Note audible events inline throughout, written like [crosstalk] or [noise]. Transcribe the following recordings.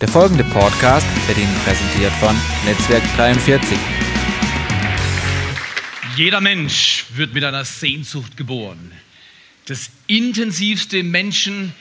Der folgende Podcast wird Ihnen präsentiert von Netzwerk 43. Jeder Mensch wird mit einer Sehnsucht geboren. Das intensivste Menschen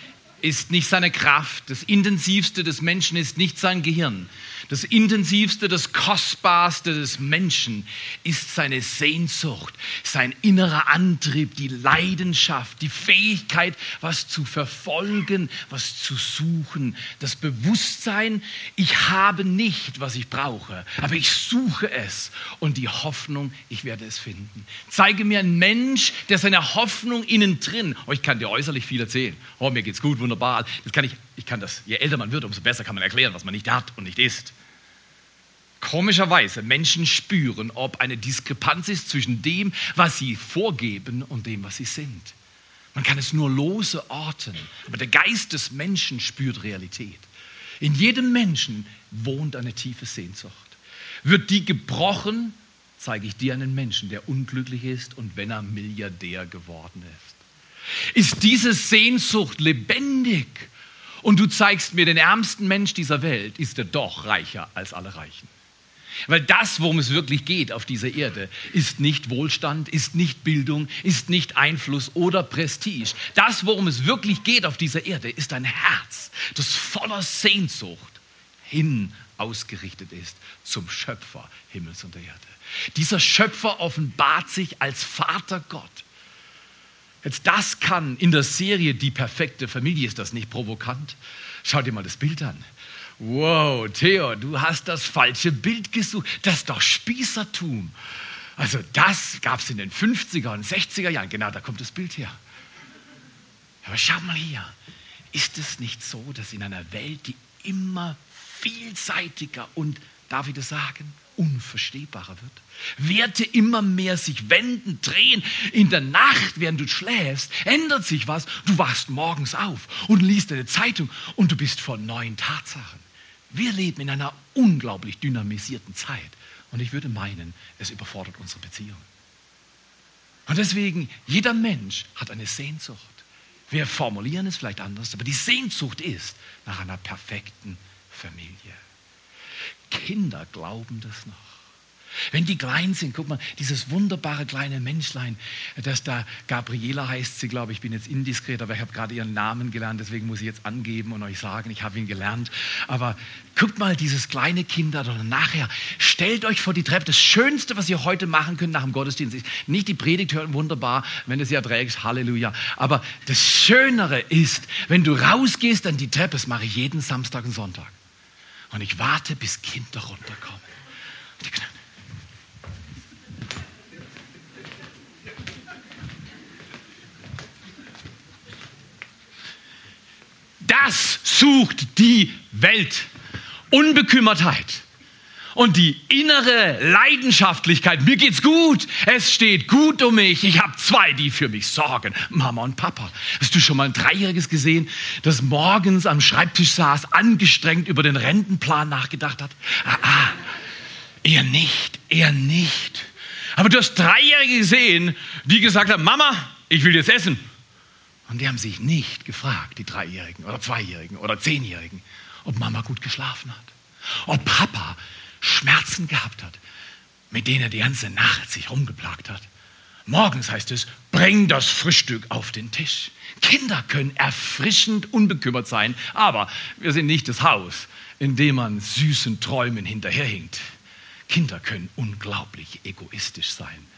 ist nicht seine Kraft. Das intensivste des Menschen ist nicht sein Gehirn. Das intensivste, das kostbarste des Menschen ist seine Sehnsucht, sein innerer Antrieb, die Leidenschaft, die Fähigkeit, was zu verfolgen, was zu suchen, das Bewusstsein, ich habe nicht, was ich brauche, aber ich suche es und die Hoffnung, ich werde es finden. Zeige mir einen Mensch, der seine Hoffnung innen drin, oh, ich kann dir äußerlich viel erzählen, oh, mir geht's gut, wunderbar, das kann ich, ich kann das, je älter man wird, umso besser kann man erklären, was man nicht hat und nicht ist. Komischerweise, Menschen spüren, ob eine Diskrepanz ist zwischen dem, was sie vorgeben und dem, was sie sind. Man kann es nur lose orten, aber der Geist des Menschen spürt Realität. In jedem Menschen wohnt eine tiefe Sehnsucht. Wird die gebrochen, zeige ich dir einen Menschen, der unglücklich ist und wenn er Milliardär geworden ist. Ist diese Sehnsucht lebendig und du zeigst mir den ärmsten Mensch dieser Welt, ist er doch reicher als alle Reichen. Weil das, worum es wirklich geht auf dieser Erde, ist nicht Wohlstand, ist nicht Bildung, ist nicht Einfluss oder Prestige. Das, worum es wirklich geht auf dieser Erde, ist ein Herz, das voller Sehnsucht hin ausgerichtet ist zum Schöpfer Himmels und der Erde. Dieser Schöpfer offenbart sich als Vater Gott. Jetzt das kann in der Serie Die perfekte Familie, ist das nicht provokant? Schau dir mal das Bild an. Wow, Theo, du hast das falsche Bild gesucht. Das ist doch Spießertum. Also das gab es in den 50er und 60er Jahren. Genau, da kommt das Bild her. Aber schau mal hier. Ist es nicht so, dass in einer Welt, die immer vielseitiger und, darf ich das sagen, unverstehbarer wird. Werte immer mehr sich wenden, drehen. In der Nacht, während du schläfst, ändert sich was. Du wachst morgens auf und liest eine Zeitung und du bist vor neuen Tatsachen. Wir leben in einer unglaublich dynamisierten Zeit. Und ich würde meinen, es überfordert unsere Beziehung. Und deswegen, jeder Mensch hat eine Sehnsucht. Wir formulieren es vielleicht anders, aber die Sehnsucht ist nach einer perfekten Familie. Kinder glauben das noch. Wenn die klein sind, guck mal, dieses wunderbare kleine Menschlein, das da Gabriela heißt sie, glaube ich, bin jetzt indiskret, aber ich habe gerade ihren Namen gelernt, deswegen muss ich jetzt angeben und euch sagen, ich habe ihn gelernt. Aber guckt mal, dieses kleine Kind da nachher, stellt euch vor die Treppe. Das Schönste, was ihr heute machen könnt nach dem Gottesdienst, ist nicht die Predigt hören, wunderbar, wenn du sie erträgst, Halleluja. Aber das Schönere ist, wenn du rausgehst an die Treppe, das mache ich jeden Samstag und Sonntag. Und ich warte, bis Kinder runterkommen. Das sucht die Welt. Unbekümmertheit und die innere Leidenschaftlichkeit. Mir geht's gut. Es steht gut um mich. Ich habe zwei, die für mich sorgen. Mama und Papa. Hast du schon mal ein Dreijähriges gesehen, das morgens am Schreibtisch saß, angestrengt über den Rentenplan nachgedacht hat? Ah, ah. Eher nicht, eher nicht. Aber du hast Dreijährige gesehen, die gesagt haben, Mama, ich will jetzt essen. Und die haben sich nicht gefragt, die Dreijährigen oder Zweijährigen oder Zehnjährigen, ob Mama gut geschlafen hat, ob Papa Schmerzen gehabt hat, mit denen er die ganze Nacht sich rumgeplagt hat. Morgens heißt es, bring das Frühstück auf den Tisch. Kinder können erfrischend unbekümmert sein, aber wir sind nicht das Haus, in dem man süßen Träumen hinterherhinkt. Kinder können unglaublich egoistisch sein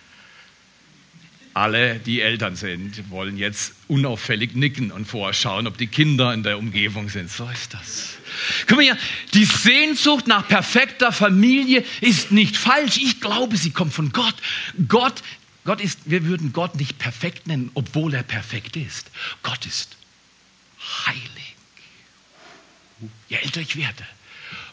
alle, die Eltern sind, wollen jetzt unauffällig nicken und vorschauen, ob die Kinder in der Umgebung sind. So ist das. Guck mal hier, die Sehnsucht nach perfekter Familie ist nicht falsch. Ich glaube, sie kommt von Gott. Gott, Gott ist, wir würden Gott nicht perfekt nennen, obwohl er perfekt ist. Gott ist heilig. Je älter ich werde,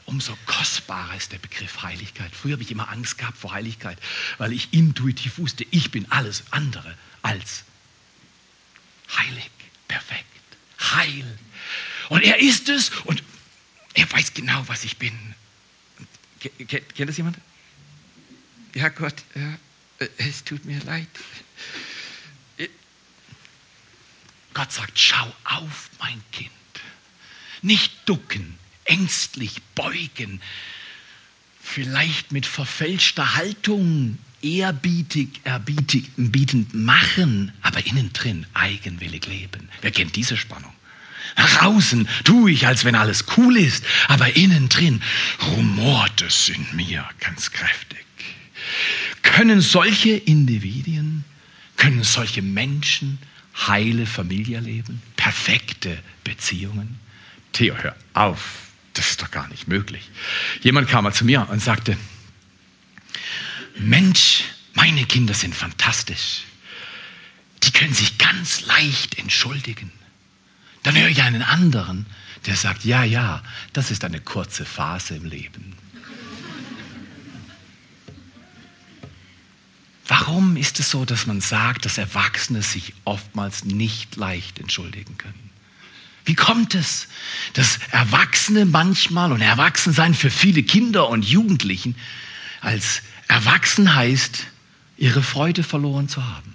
umso kostbarer ist der Begriff Heiligkeit. Früher habe ich immer Angst gehabt vor Heiligkeit, weil ich intuitiv wusste, ich bin alles andere als heilig, perfekt, heil. Und er ist es und er weiß genau, was ich bin. Kennt, das jemand? Ja, Gott, ja, es tut mir leid. Gott sagt, schau auf, mein Kind. Nicht ducken, ängstlich beugen, vielleicht mit verfälschter Haltung ehrbietig, erbietend machen, aber innen drin eigenwillig leben. Wer kennt diese Spannung? Nach außen tue ich, als wenn alles cool ist, aber innen drin rumort es in mir ganz kräftig. Können solche Individuen, können solche Menschen heile Familie leben, perfekte Beziehungen? Theo, hör auf, das ist doch gar nicht möglich. Jemand kam mal zu mir und sagte, Mensch, meine Kinder sind fantastisch. Die können sich ganz leicht entschuldigen. Dann höre ich einen anderen, der sagt, ja, ja, das ist eine kurze Phase im Leben. Warum ist es so, dass man sagt, dass Erwachsene sich oftmals nicht leicht entschuldigen können? Wie kommt es, dass Erwachsene manchmal und Erwachsensein für viele Kinder und Jugendlichen als erwachsen heißt, ihre Freude verloren zu haben?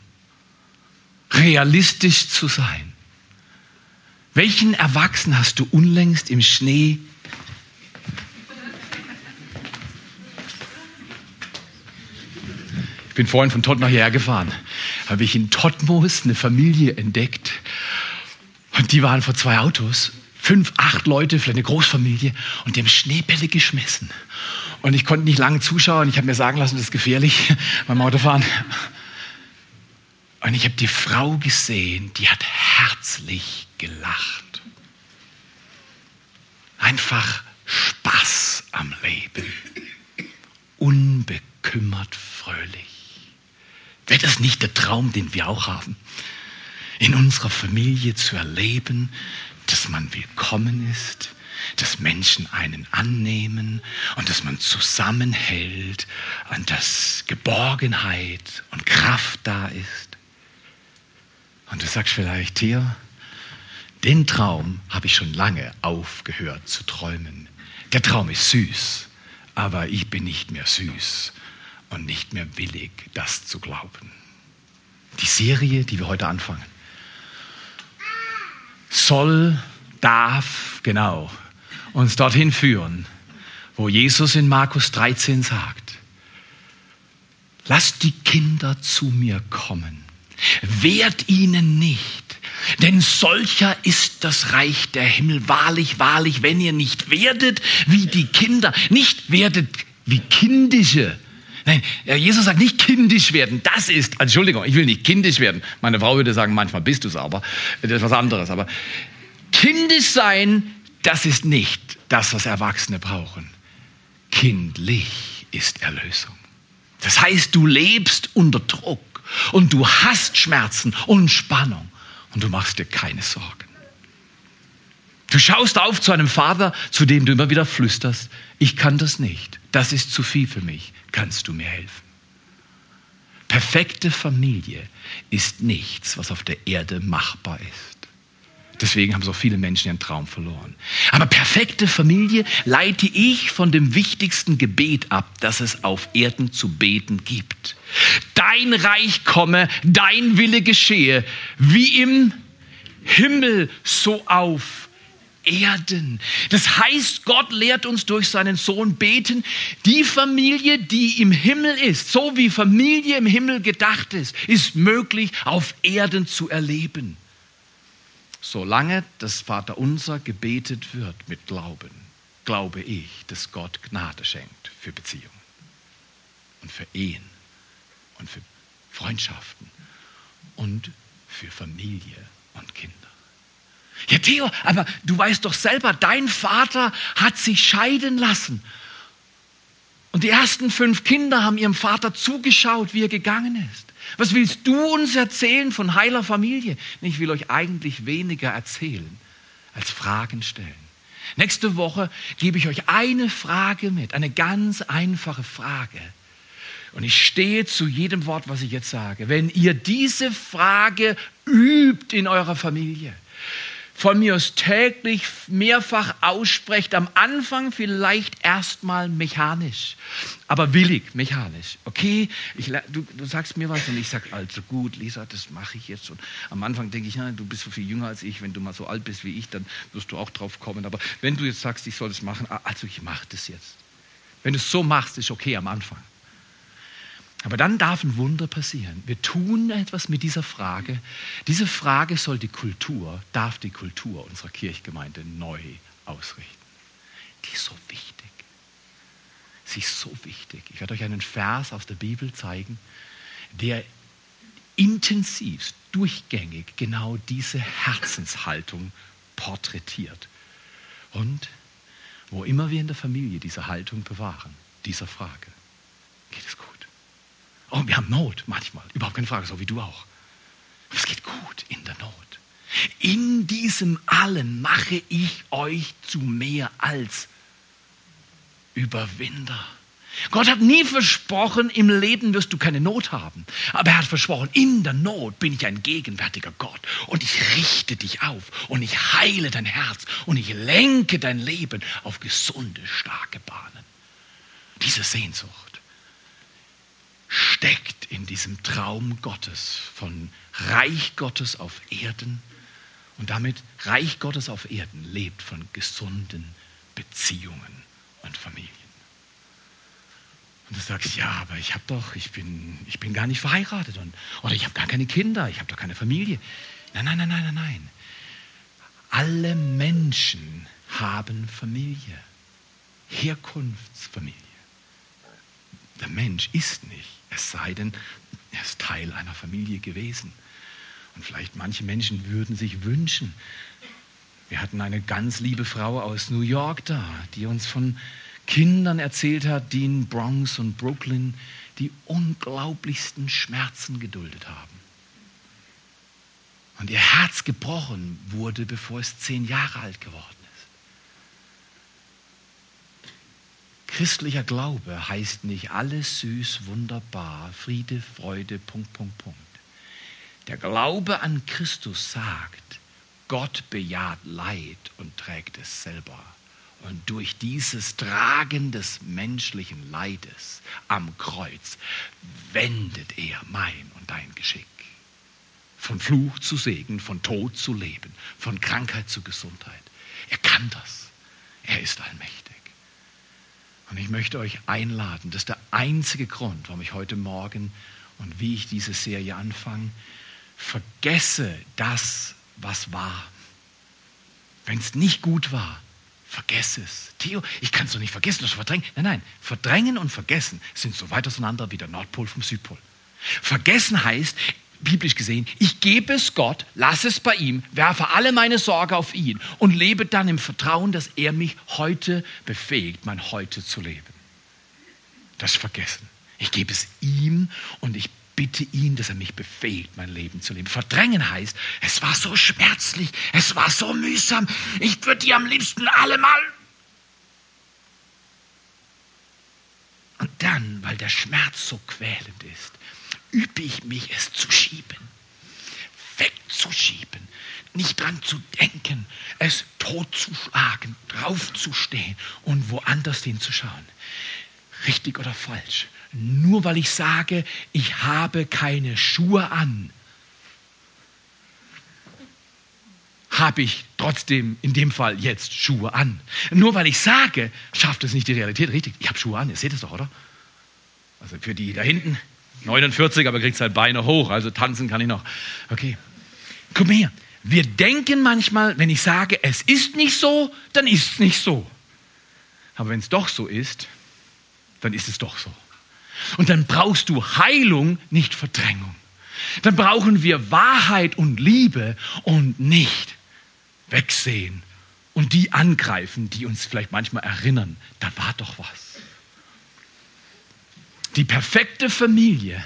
Realistisch zu sein. Welchen Erwachsenen hast du unlängst im Schnee Ich bin vorhin von Tottenham hierher gefahren. Habe ich in Totmos eine Familie entdeckt. Und die waren vor zwei Autos. Fünf, acht Leute, vielleicht eine Großfamilie. Und die haben Schneebälle geschmissen. Und ich konnte nicht lange zuschauen. Ich habe mir sagen lassen, das ist gefährlich [laughs] beim Autofahren. Und ich habe die Frau gesehen, die hat herzlich gelacht. Einfach Spaß am Leben. Unbekümmert fröhlich. Wäre das nicht der Traum, den wir auch haben? In unserer Familie zu erleben, dass man willkommen ist, dass Menschen einen annehmen und dass man zusammenhält und dass Geborgenheit und Kraft da ist. Und du sagst vielleicht, hier, den Traum habe ich schon lange aufgehört zu träumen. Der Traum ist süß, aber ich bin nicht mehr süß und nicht mehr willig, das zu glauben. Die Serie, die wir heute anfangen, soll, darf, genau, uns dorthin führen, wo Jesus in Markus 13 sagt, lasst die Kinder zu mir kommen, wehrt ihnen nicht, denn solcher ist das Reich der Himmel. Wahrlich, wahrlich, wenn ihr nicht werdet wie die Kinder, nicht werdet wie kindische, Nein, Jesus sagt nicht kindisch werden. Das ist, Entschuldigung, ich will nicht kindisch werden. Meine Frau würde sagen, manchmal bist du es aber. Das ist was anderes. Aber kindisch sein, das ist nicht das, was Erwachsene brauchen. Kindlich ist Erlösung. Das heißt, du lebst unter Druck und du hast Schmerzen und Spannung und du machst dir keine Sorgen. Du schaust auf zu einem Vater, zu dem du immer wieder flüsterst, ich kann das nicht, das ist zu viel für mich, kannst du mir helfen? Perfekte Familie ist nichts, was auf der Erde machbar ist. Deswegen haben so viele Menschen ihren Traum verloren. Aber perfekte Familie leite ich von dem wichtigsten Gebet ab, das es auf Erden zu beten gibt. Dein Reich komme, dein Wille geschehe, wie im Himmel so auf Erden. Das heißt, Gott lehrt uns durch seinen Sohn beten, die Familie, die im Himmel ist, so wie Familie im Himmel gedacht ist, ist möglich auf Erden zu erleben. Solange das Vaterunser gebetet wird mit Glauben, glaube ich, dass Gott Gnade schenkt für Beziehungen und für Ehen und für Freundschaften und für Familie und Kinder. Ja, Theo, aber du weißt doch selber, dein Vater hat sich scheiden lassen. Und die ersten fünf Kinder haben ihrem Vater zugeschaut, wie er gegangen ist. Was willst du uns erzählen von heiler Familie? Ich will euch eigentlich weniger erzählen, als Fragen stellen. Nächste Woche gebe ich euch eine Frage mit, eine ganz einfache Frage. Und ich stehe zu jedem Wort, was ich jetzt sage. Wenn ihr diese Frage übt in eurer Familie, von mir aus täglich mehrfach aussprecht, am Anfang vielleicht erstmal mechanisch, aber willig mechanisch. Okay, ich, du, du sagst mir was und ich sage, also gut, Lisa, das mache ich jetzt. Und am Anfang denke ich, ja, du bist so viel jünger als ich, wenn du mal so alt bist wie ich, dann wirst du auch drauf kommen. Aber wenn du jetzt sagst, ich soll das machen, also ich mache das jetzt. Wenn du es so machst, ist okay am Anfang. Aber dann darf ein Wunder passieren. Wir tun etwas mit dieser Frage. Diese Frage soll die Kultur, darf die Kultur unserer Kirchgemeinde neu ausrichten. Die ist so wichtig. Sie ist so wichtig. Ich werde euch einen Vers aus der Bibel zeigen, der intensiv, durchgängig genau diese Herzenshaltung porträtiert. Und wo immer wir in der Familie diese Haltung bewahren, dieser Frage, geht es gut. Oh, wir haben Not manchmal, überhaupt keine Frage, so wie du auch. Aber es geht gut in der Not. In diesem allen mache ich euch zu mehr als Überwinder. Gott hat nie versprochen, im Leben wirst du keine Not haben. Aber er hat versprochen, in der Not bin ich ein gegenwärtiger Gott. Und ich richte dich auf und ich heile dein Herz und ich lenke dein Leben auf gesunde, starke Bahnen. Diese Sehnsucht steckt in diesem Traum Gottes von Reich Gottes auf Erden und damit Reich Gottes auf Erden lebt von gesunden Beziehungen und Familien. Und du sagst, ja, aber ich habe doch, ich bin, ich bin gar nicht verheiratet und, oder ich habe gar keine Kinder, ich habe doch keine Familie. Nein, nein, nein, nein, nein, nein. Alle Menschen haben Familie, Herkunftsfamilie. Der Mensch ist nicht es sei denn, er ist Teil einer Familie gewesen. Und vielleicht manche Menschen würden sich wünschen, wir hatten eine ganz liebe Frau aus New York da, die uns von Kindern erzählt hat, die in Bronx und Brooklyn die unglaublichsten Schmerzen geduldet haben. Und ihr Herz gebrochen wurde, bevor es zehn Jahre alt geworden Christlicher Glaube heißt nicht alles süß, wunderbar, Friede, Freude, Punkt, Punkt, Punkt. Der Glaube an Christus sagt, Gott bejaht Leid und trägt es selber. Und durch dieses Tragen des menschlichen Leides am Kreuz wendet er mein und dein Geschick. Von Fluch zu Segen, von Tod zu Leben, von Krankheit zu Gesundheit. Er kann das. Er ist allmächtig. Und ich möchte euch einladen, das ist der einzige Grund, warum ich heute Morgen und wie ich diese Serie anfange, vergesse das, was war. Wenn es nicht gut war, vergesse es. Theo, ich kann es doch nicht vergessen, das verdrängen. Nein, nein, verdrängen und vergessen sind so weit auseinander wie der Nordpol vom Südpol. Vergessen heißt, biblisch gesehen, ich gebe es Gott, lasse es bei ihm, werfe alle meine Sorge auf ihn und lebe dann im Vertrauen, dass er mich heute befähigt, mein Heute zu leben. Das vergessen. Ich gebe es ihm und ich bitte ihn, dass er mich befähigt, mein Leben zu leben. Verdrängen heißt, es war so schmerzlich, es war so mühsam, ich würde die am liebsten alle mal. Und dann, weil der Schmerz so quälend ist, übe ich mich, es zu schieben, wegzuschieben, nicht dran zu denken, es totzuschlagen, draufzustehen und woanders hinzuschauen. Richtig oder falsch? Nur weil ich sage, ich habe keine Schuhe an, habe ich trotzdem in dem Fall jetzt Schuhe an. Nur weil ich sage, schafft es nicht die Realität. Richtig, ich habe Schuhe an, ihr seht es doch, oder? Also für die da hinten, 49, aber kriegt seine Beine hoch, also tanzen kann ich noch. Okay. Guck mal her. Wir denken manchmal, wenn ich sage, es ist nicht so, dann ist es nicht so. Aber wenn es doch so ist, dann ist es doch so. Und dann brauchst du Heilung, nicht Verdrängung. Dann brauchen wir Wahrheit und Liebe und nicht wegsehen und die angreifen, die uns vielleicht manchmal erinnern, da war doch was. Die perfekte Familie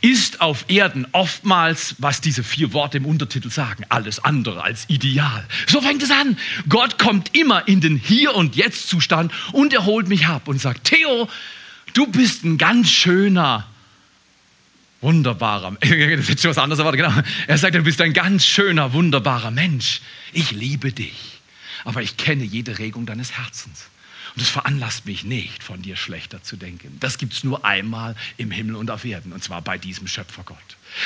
ist auf Erden oftmals, was diese vier Worte im Untertitel sagen, alles andere als ideal. So fängt es an. Gott kommt immer in den Hier- und Jetzt-Zustand und er holt mich ab und sagt, Theo, du bist ein ganz schöner wunderbarer, [laughs] das ist schon was anderes erwartet, genau. Er sagt, du bist ein ganz schöner, wunderbarer Mensch. Ich liebe dich, aber ich kenne jede Regung deines Herzens. Und es veranlasst mich nicht, von dir schlechter zu denken. Das gibt es nur einmal im Himmel und auf Erden, und zwar bei diesem Schöpfergott.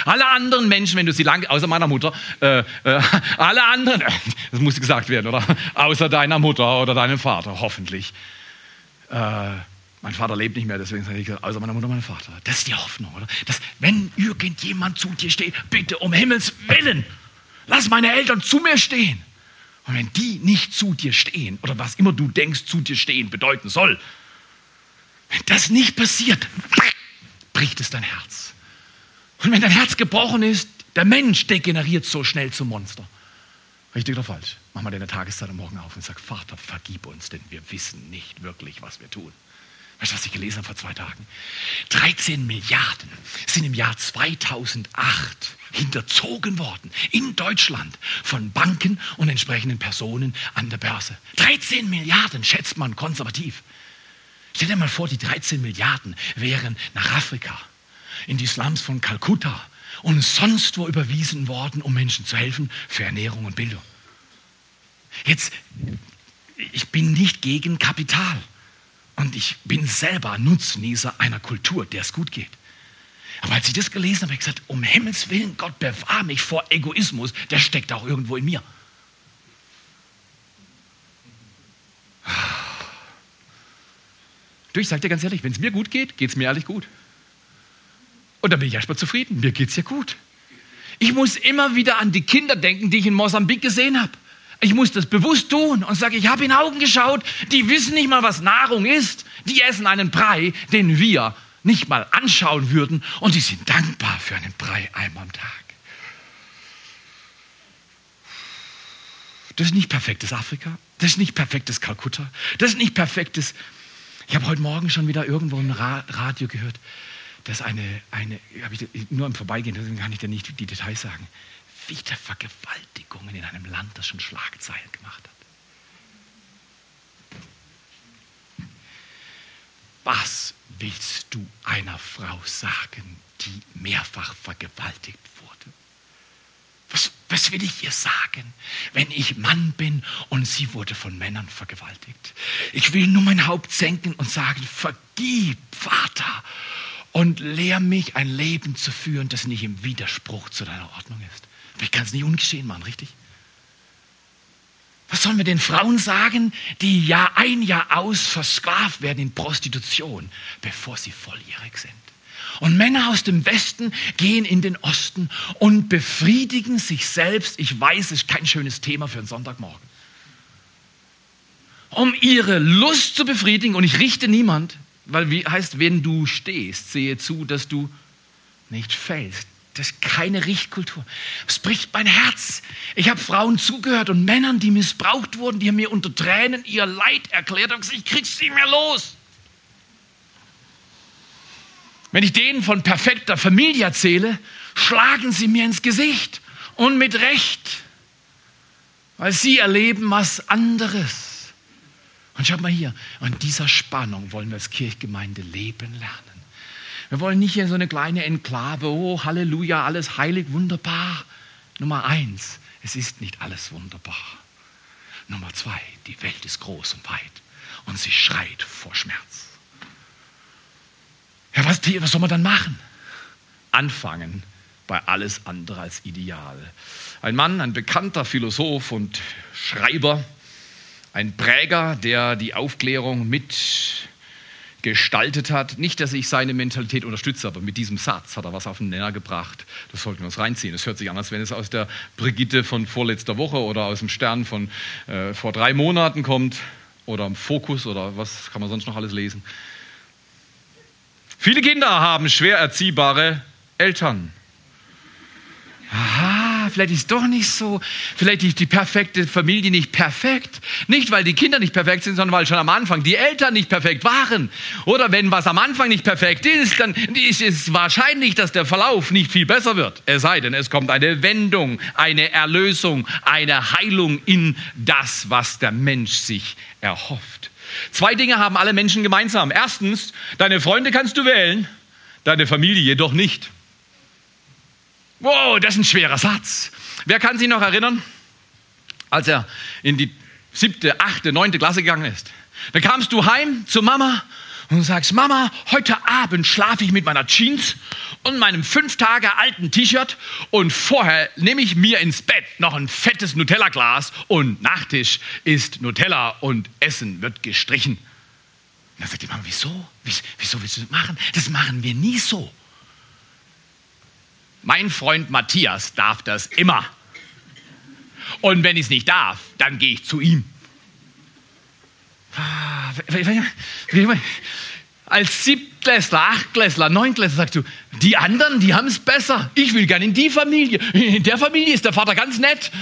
Alle anderen Menschen, wenn du sie lang, außer meiner Mutter, äh, äh, alle anderen, das muss gesagt werden, oder? Außer deiner Mutter oder deinem Vater, hoffentlich. Äh, mein Vater lebt nicht mehr, deswegen sage ich außer meiner Mutter, mein Vater. Das ist die Hoffnung, oder? Dass, wenn irgendjemand zu dir steht, bitte um Himmels Willen, lass meine Eltern zu mir stehen. Und wenn die nicht zu dir stehen, oder was immer du denkst, zu dir stehen bedeuten soll, wenn das nicht passiert, bricht es dein Herz. Und wenn dein Herz gebrochen ist, der Mensch degeneriert so schnell zum Monster. Richtig oder falsch? Mach mal deine Tageszeit am Morgen auf und sag, Vater, vergib uns, denn wir wissen nicht wirklich, was wir tun. Weißt du, was ich gelesen habe vor zwei Tagen? 13 Milliarden sind im Jahr 2008 hinterzogen worden in Deutschland von Banken und entsprechenden Personen an der Börse. 13 Milliarden schätzt man konservativ. Stell dir mal vor, die 13 Milliarden wären nach Afrika, in die Slums von Kalkutta und sonst wo überwiesen worden, um Menschen zu helfen für Ernährung und Bildung. Jetzt, ich bin nicht gegen Kapital. Und ich bin selber Nutznießer einer Kultur, der es gut geht. Aber als ich das gelesen habe, habe ich gesagt, um Himmels Willen, Gott bewahre mich vor Egoismus, der steckt auch irgendwo in mir. Du, ich sage dir ganz ehrlich, wenn es mir gut geht, geht es mir ehrlich gut. Und dann bin ich erstmal zufrieden. Mir geht es ja gut. Ich muss immer wieder an die Kinder denken, die ich in Mosambik gesehen habe. Ich muss das bewusst tun und sage, ich habe in Augen geschaut, die wissen nicht mal, was Nahrung ist. Die essen einen Brei, den wir nicht mal anschauen würden und die sind dankbar für einen Brei einmal am Tag. Das ist nicht perfektes Afrika, das ist nicht perfektes Kalkutta, das ist nicht perfektes. Ich habe heute Morgen schon wieder irgendwo im Radio gehört, dass eine, eine ich nur im Vorbeigehen, deswegen kann ich dir nicht die Details sagen, wieder Vergewaltigungen in einem Land, das schon Schlagzeilen gemacht hat. Was willst du einer Frau sagen, die mehrfach vergewaltigt wurde? Was, was will ich ihr sagen, wenn ich Mann bin und sie wurde von Männern vergewaltigt? Ich will nur mein Haupt senken und sagen, vergib, Vater, und lehr mich ein Leben zu führen, das nicht im Widerspruch zu deiner Ordnung ist. Ich kann es nicht ungeschehen machen, richtig? Was sollen wir den Frauen sagen, die Jahr ein, Jahr aus versklavt werden in Prostitution, bevor sie volljährig sind? Und Männer aus dem Westen gehen in den Osten und befriedigen sich selbst. Ich weiß, es ist kein schönes Thema für einen Sonntagmorgen. Um ihre Lust zu befriedigen, und ich richte niemand, weil wie heißt, wenn du stehst, sehe zu, dass du nicht fällst. Das ist keine Richtkultur. Es bricht mein Herz. Ich habe Frauen zugehört und Männern, die missbraucht wurden, die haben mir unter Tränen ihr Leid erklärt und gesagt, ich krieg's nicht mehr los. Wenn ich denen von perfekter Familie erzähle, schlagen sie mir ins Gesicht und mit Recht, weil sie erleben was anderes. Und schaut mal hier, an dieser Spannung wollen wir als Kirchgemeinde leben lernen. Wir wollen nicht in so eine kleine Enklave, oh Halleluja, alles heilig, wunderbar. Nummer eins, es ist nicht alles wunderbar. Nummer zwei, die Welt ist groß und weit und sie schreit vor Schmerz. Ja, was, was soll man dann machen? Anfangen bei alles andere als ideal. Ein Mann, ein bekannter Philosoph und Schreiber, ein Präger, der die Aufklärung mit gestaltet hat. Nicht, dass ich seine Mentalität unterstütze, aber mit diesem Satz hat er was auf den Nenner gebracht. Das sollten wir uns reinziehen. Es hört sich an, als wenn es aus der Brigitte von vorletzter Woche oder aus dem Stern von äh, vor drei Monaten kommt oder im Fokus oder was kann man sonst noch alles lesen. Viele Kinder haben schwer erziehbare Eltern. Aha, vielleicht ist es doch nicht so, vielleicht ist die perfekte Familie nicht perfekt. Nicht, weil die Kinder nicht perfekt sind, sondern weil schon am Anfang die Eltern nicht perfekt waren. Oder wenn was am Anfang nicht perfekt ist, dann ist es wahrscheinlich, dass der Verlauf nicht viel besser wird. Es sei denn, es kommt eine Wendung, eine Erlösung, eine Heilung in das, was der Mensch sich erhofft. Zwei Dinge haben alle Menschen gemeinsam. Erstens, deine Freunde kannst du wählen, deine Familie jedoch nicht. Wow, das ist ein schwerer Satz. Wer kann sich noch erinnern, als er in die siebte, achte, neunte Klasse gegangen ist? Dann kamst du heim zu Mama und sagst, Mama, heute Abend schlafe ich mit meiner Jeans und meinem fünf Tage alten T-Shirt und vorher nehme ich mir ins Bett noch ein fettes Nutella-Glas und Nachtisch ist Nutella und Essen wird gestrichen. Und dann sagt die Mama, wieso? Wieso willst du das machen? Das machen wir nie so. Mein Freund Matthias darf das immer. Und wenn ich es nicht darf, dann gehe ich zu ihm. Als Siebtklässler, Achtklässler, Neunklässler sagst du, die anderen, die haben es besser. Ich will gerne in die Familie. In der Familie ist der Vater ganz nett.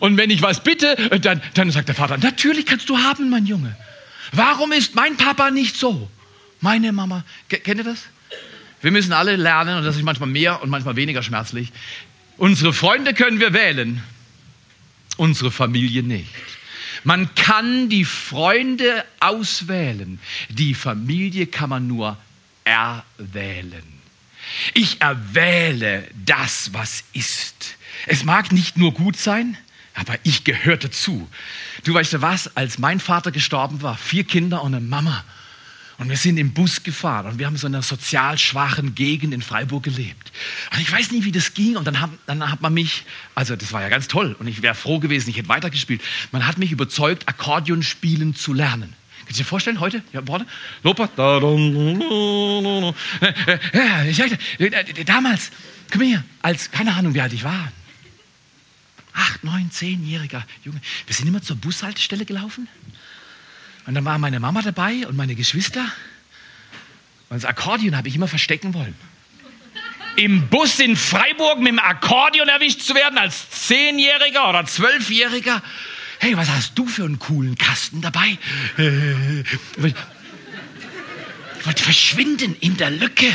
Und wenn ich was bitte, dann, dann sagt der Vater, natürlich kannst du haben, mein Junge. Warum ist mein Papa nicht so? Meine Mama, kennt ihr das? Wir müssen alle lernen, und das ist manchmal mehr und manchmal weniger schmerzlich. Unsere Freunde können wir wählen, unsere Familie nicht. Man kann die Freunde auswählen, die Familie kann man nur erwählen. Ich erwähle das, was ist. Es mag nicht nur gut sein, aber ich gehöre dazu. Du weißt ja was, als mein Vater gestorben war, vier Kinder und eine Mama, und wir sind im Bus gefahren und wir haben so in einer sozial schwachen Gegend in Freiburg gelebt. Und ich weiß nicht, wie das ging. Und dann hat, dann hat man mich, also das war ja ganz toll und ich wäre froh gewesen, ich hätte weitergespielt. Man hat mich überzeugt, Akkordeon spielen zu lernen. Kannst du dir vorstellen, heute? Ja, warte. Lopa. Ja, ich sagte, damals, komm her, als, keine Ahnung, wie alt ich war. Acht, neun, zehnjähriger Junge. Wir sind immer zur Bushaltestelle gelaufen. Und dann war meine Mama dabei und meine Geschwister. Und das Akkordeon habe ich immer verstecken wollen. Im Bus in Freiburg mit dem Akkordeon erwischt zu werden als Zehnjähriger oder Zwölfjähriger. Hey, was hast du für einen coolen Kasten dabei? Ich wollte verschwinden in der Lücke,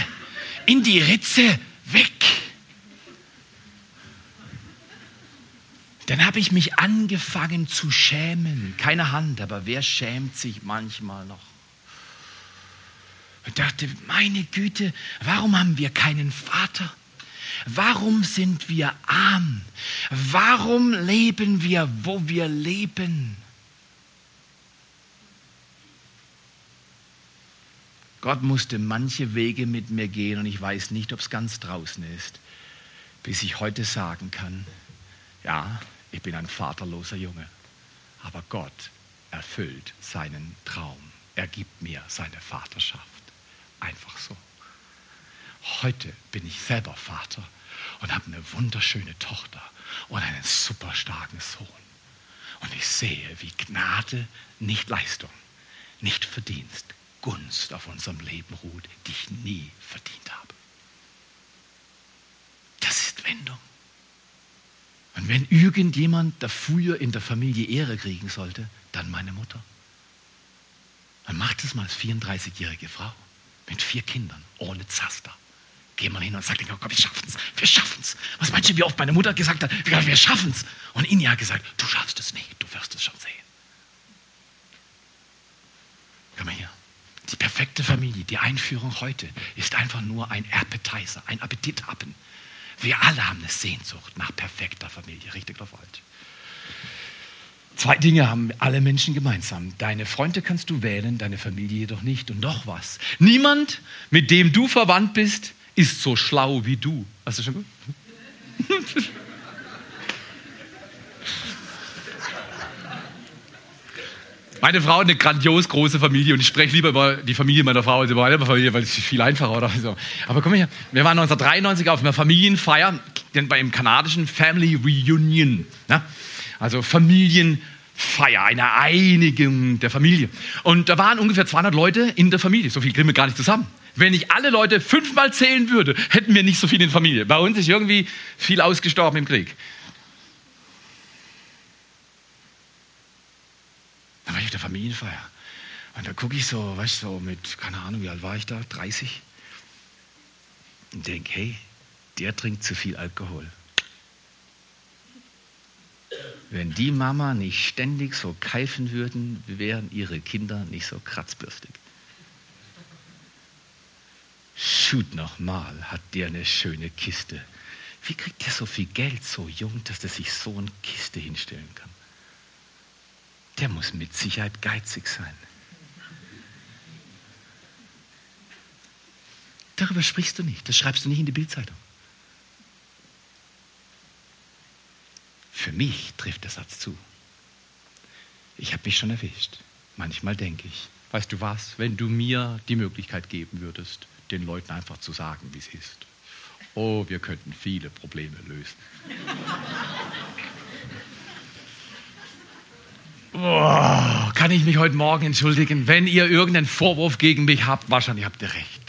in die Ritze, weg. Dann habe ich mich angefangen zu schämen. Keine Hand, aber wer schämt sich manchmal noch? Ich dachte, meine Güte, warum haben wir keinen Vater? Warum sind wir arm? Warum leben wir, wo wir leben? Gott musste manche Wege mit mir gehen und ich weiß nicht, ob es ganz draußen ist, bis ich heute sagen kann, ja, ich bin ein vaterloser Junge. Aber Gott erfüllt seinen Traum. Er gibt mir seine Vaterschaft. Einfach so. Heute bin ich selber Vater und habe eine wunderschöne Tochter und einen super starken Sohn. Und ich sehe, wie Gnade, nicht Leistung, nicht Verdienst, Gunst auf unserem Leben ruht, die ich nie verdient habe. Das ist Wendung. Und wenn irgendjemand dafür in der Familie Ehre kriegen sollte, dann meine Mutter. Dann macht es mal als 34-jährige Frau mit vier Kindern, ohne Zaster. Geht man hin und sagt, oh Gott, wir schaffen es, wir schaffen es. Was meinst du, wie oft meine Mutter gesagt hat, wir schaffen es. Und Inja hat gesagt, du schaffst es nicht, du wirst es schon sehen. Komm mal hier. Die perfekte Familie, die Einführung heute, ist einfach nur ein Appetizer, ein Appetit haben. Wir alle haben eine Sehnsucht nach perfekter Familie, richtig oder falsch? Zwei Dinge haben alle Menschen gemeinsam. Deine Freunde kannst du wählen, deine Familie jedoch nicht. Und noch was. Niemand, mit dem du verwandt bist, ist so schlau wie du. Hast du schon gut? [laughs] Meine Frau hat eine grandios große Familie und ich spreche lieber über die Familie meiner Frau als über meine Familie, weil es viel einfacher oder so. Aber komm her, wir waren 1993 auf einer Familienfeier, beim kanadischen Family Reunion. Ne? Also Familienfeier, eine Einigung der Familie. Und da waren ungefähr 200 Leute in der Familie. So viel kriegen wir gar nicht zusammen. Wenn ich alle Leute fünfmal zählen würde, hätten wir nicht so viel in der Familie. Bei uns ist irgendwie viel ausgestorben im Krieg. Da war ich auf der Familienfeier. Und da gucke ich so, weißt du, so mit, keine Ahnung, wie alt war ich da? 30? Und denke, hey, der trinkt zu viel Alkohol. Wenn die Mama nicht ständig so keifen würden, wären ihre Kinder nicht so kratzbürstig. Shoot nochmal, hat der eine schöne Kiste Wie kriegt der so viel Geld so jung, dass er sich so eine Kiste hinstellen kann? Der muss mit Sicherheit geizig sein. Darüber sprichst du nicht. Das schreibst du nicht in die Bildzeitung. Für mich trifft der Satz zu. Ich habe mich schon erwischt. Manchmal denke ich, weißt du was, wenn du mir die Möglichkeit geben würdest, den Leuten einfach zu sagen, wie es ist. Oh, wir könnten viele Probleme lösen. Oh, kann ich mich heute Morgen entschuldigen, wenn ihr irgendeinen Vorwurf gegen mich habt? Wahrscheinlich habt ihr recht.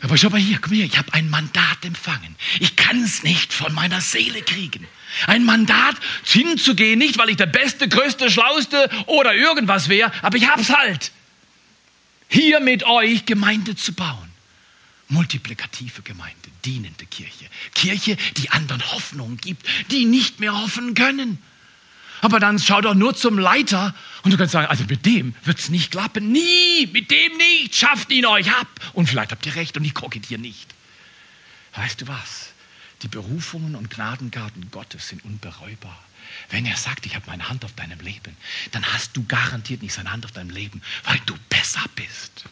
Aber schau mal hier, komm hier, ich habe ein Mandat empfangen. Ich kann es nicht von meiner Seele kriegen. Ein Mandat hinzugehen, nicht weil ich der Beste, Größte, Schlauste oder irgendwas wäre, aber ich hab's halt. Hier mit euch Gemeinde zu bauen. Multiplikative Gemeinde, dienende Kirche. Kirche, die anderen Hoffnung gibt, die nicht mehr hoffen können. Aber dann schau doch nur zum Leiter und du kannst sagen, also mit dem wird es nicht klappen. Nie, mit dem nicht. Schafft ihn euch ab. Und vielleicht habt ihr recht und ich kokettiere nicht. Weißt du was? Die Berufungen und Gnadengarten Gottes sind unbereubar. Wenn er sagt, ich habe meine Hand auf deinem Leben, dann hast du garantiert nicht seine Hand auf deinem Leben, weil du besser bist.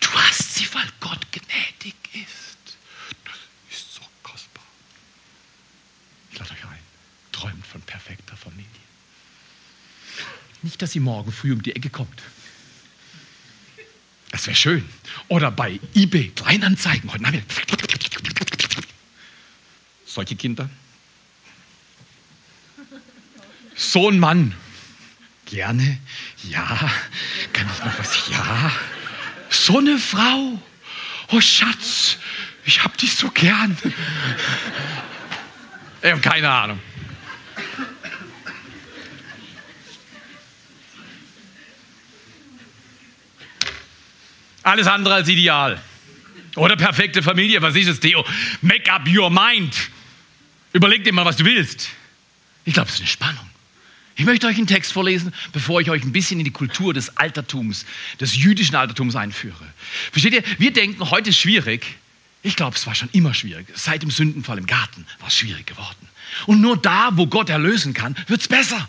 Du hast sie, weil Gott gnädig ist. Das ist so kostbar. Ich lade euch ein. Träumt von perfekter Familie. Nicht, dass sie morgen früh um die Ecke kommt. Das wäre schön. Oder bei eBay Kleinanzeigen heute Nachmittag. Solche Kinder. So ein Mann. Gerne. Ja. Kann ich noch was? Ja. So eine Frau. Oh Schatz, ich hab dich so gern. Ich habe keine Ahnung. Alles andere als ideal. Oder perfekte Familie. Was ist es, Theo? Make up your mind. Überleg dir mal, was du willst. Ich glaube, es ist eine Spannung. Ich möchte euch einen Text vorlesen, bevor ich euch ein bisschen in die Kultur des Altertums, des jüdischen Altertums einführe. Versteht ihr? Wir denken, heute ist schwierig. Ich glaube, es war schon immer schwierig. Seit dem Sündenfall im Garten war es schwierig geworden. Und nur da, wo Gott erlösen kann, wird es besser.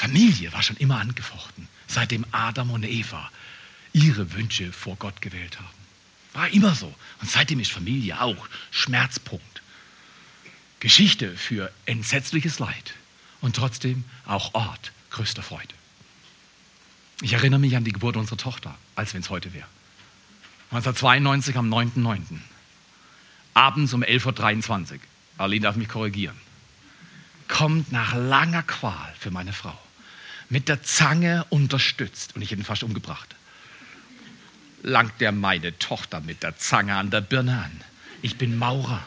Familie war schon immer angefochten, seitdem Adam und Eva ihre Wünsche vor Gott gewählt haben. War immer so. Und seitdem ist Familie auch Schmerzpunkt. Geschichte für entsetzliches Leid und trotzdem auch Ort größter Freude. Ich erinnere mich an die Geburt unserer Tochter, als wenn es heute wäre. 1992 am 9.9. Abends um 11.23 Uhr. Arlene darf mich korrigieren. Kommt nach langer Qual für meine Frau mit der Zange unterstützt und ich hätte ihn fast umgebracht. Langt der meine Tochter mit der Zange an der Birne an. Ich bin Maurer.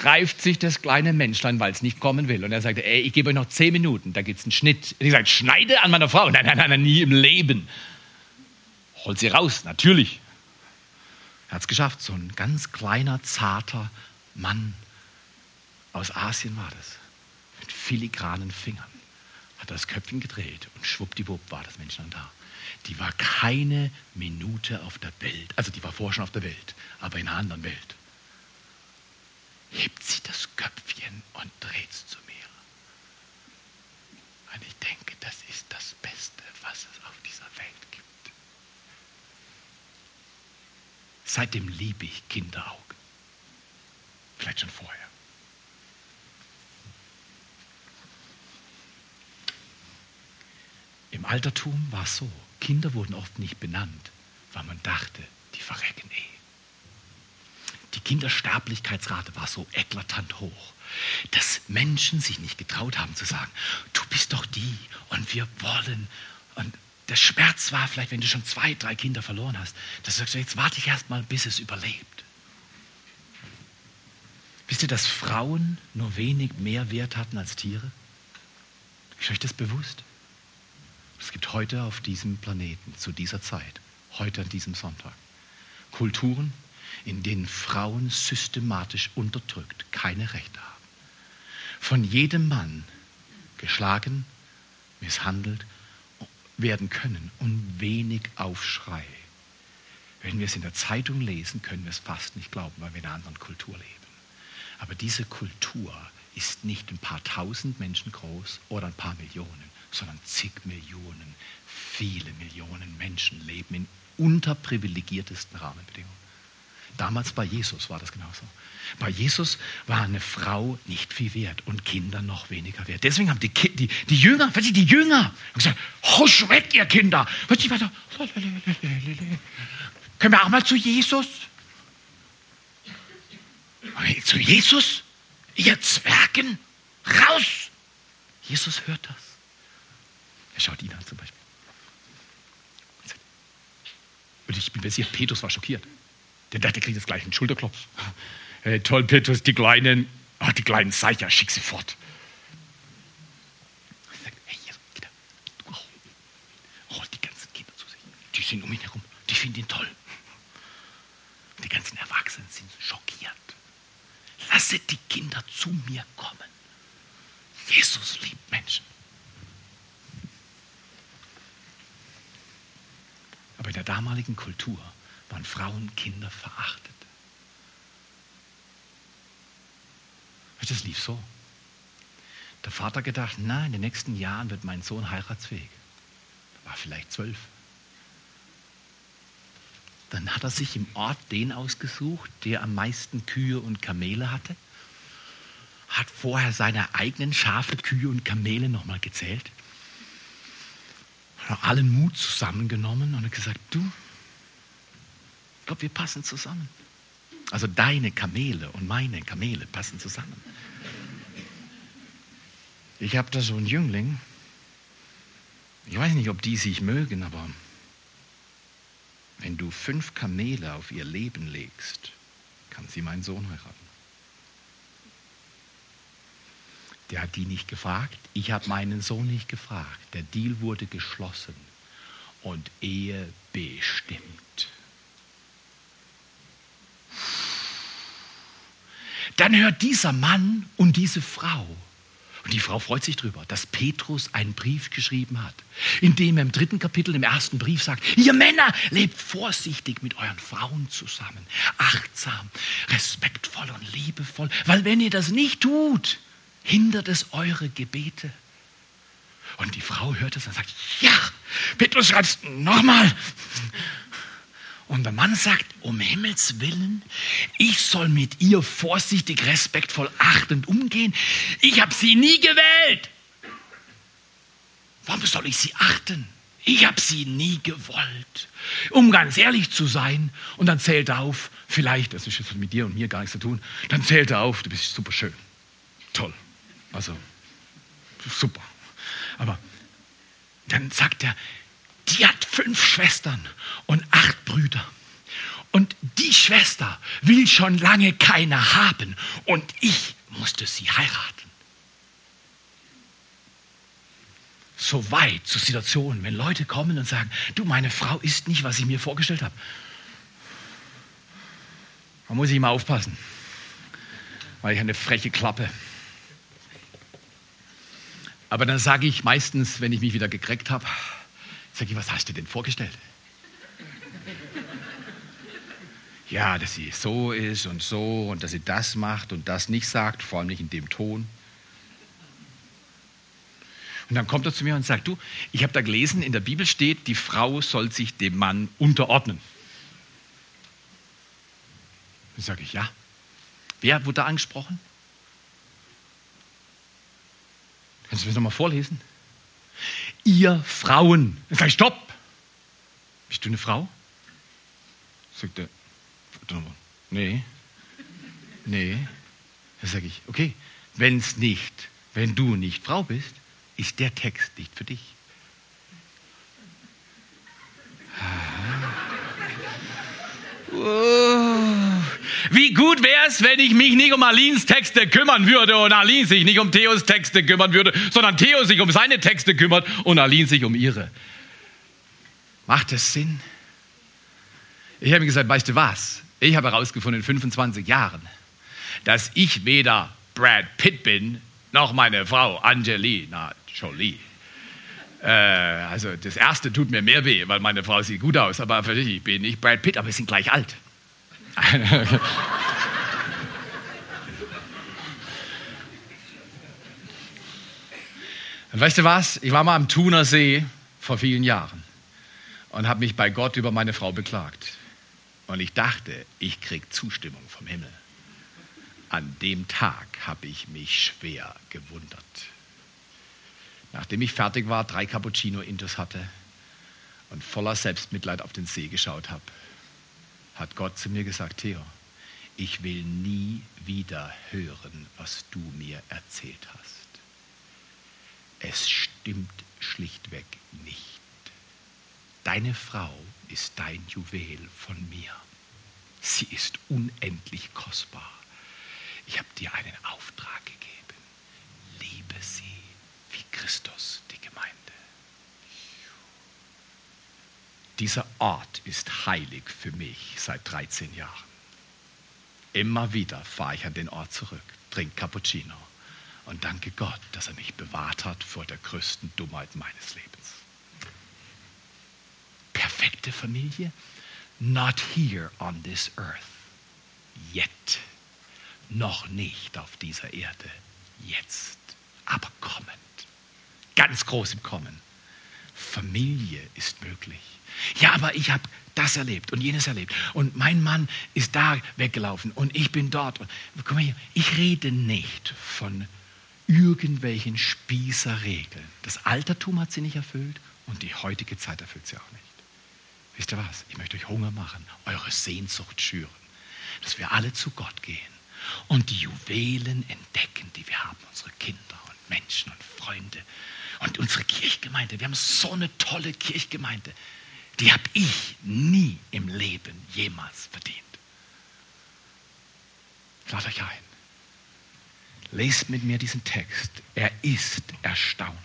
Greift sich das kleine Menschlein, weil es nicht kommen will. Und er sagte, ey, ich gebe euch noch zehn Minuten, da gibt es einen Schnitt. Und ich sage, schneide an meiner Frau. Nein, nein, nein, nein, nie im Leben. Holt sie raus, natürlich. Er hat es geschafft, so ein ganz kleiner, zarter Mann aus Asien war das mit filigranen Fingern hat das Köpfchen gedreht und schwuppdiwupp war das Männchen da. Die war keine Minute auf der Welt, also die war vorher schon auf der Welt, aber in einer anderen Welt. Hebt sie das Köpfchen und dreht es zu mir. Und ich denke, das ist das Beste, was es auf dieser Welt gibt. Seitdem liebe ich Kinderaugen. Vielleicht schon vorher. Im Altertum war es so, Kinder wurden oft nicht benannt, weil man dachte, die verrecken eh. Die Kindersterblichkeitsrate war so eklatant hoch, dass Menschen sich nicht getraut haben zu sagen, du bist doch die und wir wollen. Und der Schmerz war vielleicht, wenn du schon zwei, drei Kinder verloren hast, dass du sagst, jetzt warte ich erst mal, bis es überlebt. Wisst ihr, dass Frauen nur wenig mehr Wert hatten als Tiere? Ist euch das bewusst? Es gibt heute auf diesem Planeten, zu dieser Zeit, heute an diesem Sonntag, Kulturen, in denen Frauen systematisch unterdrückt keine Rechte haben. Von jedem Mann geschlagen, misshandelt, werden können und wenig Aufschrei. Wenn wir es in der Zeitung lesen, können wir es fast nicht glauben, weil wir in einer anderen Kultur leben. Aber diese Kultur ist nicht ein paar tausend Menschen groß oder ein paar Millionen, sondern zig Millionen, viele Millionen Menschen leben in unterprivilegiertesten Rahmenbedingungen. Damals bei Jesus war das genauso. Bei Jesus war eine Frau nicht viel wert und Kinder noch weniger wert. Deswegen haben die, die, die Jünger, du, die Jünger gesagt, husch weg, ihr Kinder. Weißt du, weiter. Können wir auch mal zu Jesus? Zu Jesus? Ihr Zwergen? Raus! Jesus hört das. Er schaut ihn an zum Beispiel. Und ich bin mir sicher, Petrus war schockiert. Der dachte, der kriegt jetzt gleich einen Schulterklopf. Hey, toll, Petrus, die kleinen, oh, die kleinen Seicher, schick sie fort. Hey, Kinder, oh, die ganzen Kinder zu sich. Die sind um ihn herum, die finden ihn toll. Die ganzen Erwachsenen sind schockiert. Lasset die Kinder zu mir kommen. Jesus liebt Menschen. Aber in der damaligen Kultur waren Frauen Kinder verachtet. Das lief so. Der Vater gedacht, na, in den nächsten Jahren wird mein Sohn heiratsfähig. Er war vielleicht zwölf. Dann hat er sich im Ort den ausgesucht, der am meisten Kühe und Kamele hatte. Hat vorher seine eigenen Schafe, Kühe und Kamele nochmal gezählt. Allen Mut zusammengenommen und gesagt, du, ich glaube, wir passen zusammen. Also deine Kamele und meine Kamele passen zusammen. Ich habe da so einen Jüngling. Ich weiß nicht, ob die sich mögen, aber wenn du fünf Kamele auf ihr Leben legst, kann sie meinen Sohn heiraten. Der hat die nicht gefragt, ich habe meinen Sohn nicht gefragt. Der Deal wurde geschlossen und Ehe bestimmt. Dann hört dieser Mann und diese Frau, und die Frau freut sich darüber, dass Petrus einen Brief geschrieben hat, in dem er im dritten Kapitel, im ersten Brief sagt, ihr Männer, lebt vorsichtig mit euren Frauen zusammen, achtsam, respektvoll und liebevoll, weil wenn ihr das nicht tut, hindert es eure Gebete. Und die Frau hört es und sagt, ja, Petrus schreibt nochmal. Und der Mann sagt, um Himmels willen, ich soll mit ihr vorsichtig, respektvoll, achtend umgehen. Ich habe sie nie gewählt. Warum soll ich sie achten? Ich habe sie nie gewollt. Um ganz ehrlich zu sein, und dann zählt er auf, vielleicht, das ist jetzt mit dir und mir gar nichts zu tun, dann zählt er auf, du bist super schön. Toll. Also, super. Aber dann sagt er, die hat fünf Schwestern und acht Brüder. Und die Schwester will schon lange keiner haben und ich musste sie heiraten. So weit zur Situation, wenn Leute kommen und sagen, du, meine Frau ist nicht, was ich mir vorgestellt habe. Da muss ich mal aufpassen, weil ich eine freche Klappe. Aber dann sage ich meistens, wenn ich mich wieder gekriegt habe, Sag ich, was hast du denn vorgestellt? ja, dass sie so ist und so und dass sie das macht und das nicht sagt, vor allem nicht in dem Ton. Und dann kommt er zu mir und sagt, du, ich habe da gelesen, in der Bibel steht, die Frau soll sich dem Mann unterordnen. Dann sage ich, ja. Wer wurde da angesprochen? Kannst du mir nochmal vorlesen? ihr Frauen. Dann sage ich, stopp. Bist du eine Frau? Sagt er, nee, nee. Dann sage ich, okay, wenn nicht, wenn du nicht Frau bist, ist der Text nicht für dich. Oh. Wie gut wäre es, wenn ich mich nicht um Alins Texte kümmern würde und Aline sich nicht um Theos Texte kümmern würde, sondern Theo sich um seine Texte kümmert und Aline sich um ihre. Macht das Sinn? Ich habe ihm gesagt, weißt du was? Ich habe herausgefunden in 25 Jahren, dass ich weder Brad Pitt bin, noch meine Frau Angelina Jolie. Äh, also das erste tut mir mehr weh, weil meine Frau sieht gut aus, aber ich bin nicht Brad Pitt, aber wir sind gleich alt. Weißt du was? Ich war mal am Thuner See vor vielen Jahren und habe mich bei Gott über meine Frau beklagt. Und ich dachte, ich kriege Zustimmung vom Himmel. An dem Tag habe ich mich schwer gewundert. Nachdem ich fertig war, drei Cappuccino Intus hatte und voller Selbstmitleid auf den See geschaut habe, hat Gott zu mir gesagt, Theo, ich will nie wieder hören, was du mir erzählt hast. Es stimmt schlichtweg nicht. Deine Frau ist dein Juwel von mir. Sie ist unendlich kostbar. Ich habe dir einen Auftrag gegeben. Liebe sie wie Christus die Gemeinde. Dieser Ort ist heilig für mich seit 13 Jahren. Immer wieder fahre ich an den Ort zurück, trinke Cappuccino und danke Gott, dass er mich bewahrt hat vor der größten Dummheit meines Lebens. Perfekte Familie? Not here on this earth. Yet. Noch nicht auf dieser Erde. Jetzt. Aber kommend. Ganz groß im Kommen. Familie ist möglich. Ja, aber ich habe das erlebt und jenes erlebt. Und mein Mann ist da weggelaufen und ich bin dort. Guck mal hier, ich rede nicht von irgendwelchen Spießerregeln. Das Altertum hat sie nicht erfüllt und die heutige Zeit erfüllt sie auch nicht. Wisst ihr was? Ich möchte euch Hunger machen, eure Sehnsucht schüren, dass wir alle zu Gott gehen und die Juwelen entdecken, die wir haben, unsere Kinder und Menschen und Freunde und unsere Kirchgemeinde. Wir haben so eine tolle Kirchgemeinde. Die habe ich nie im Leben jemals verdient. Lade euch ein. Lest mit mir diesen Text. Er ist erstaunlich.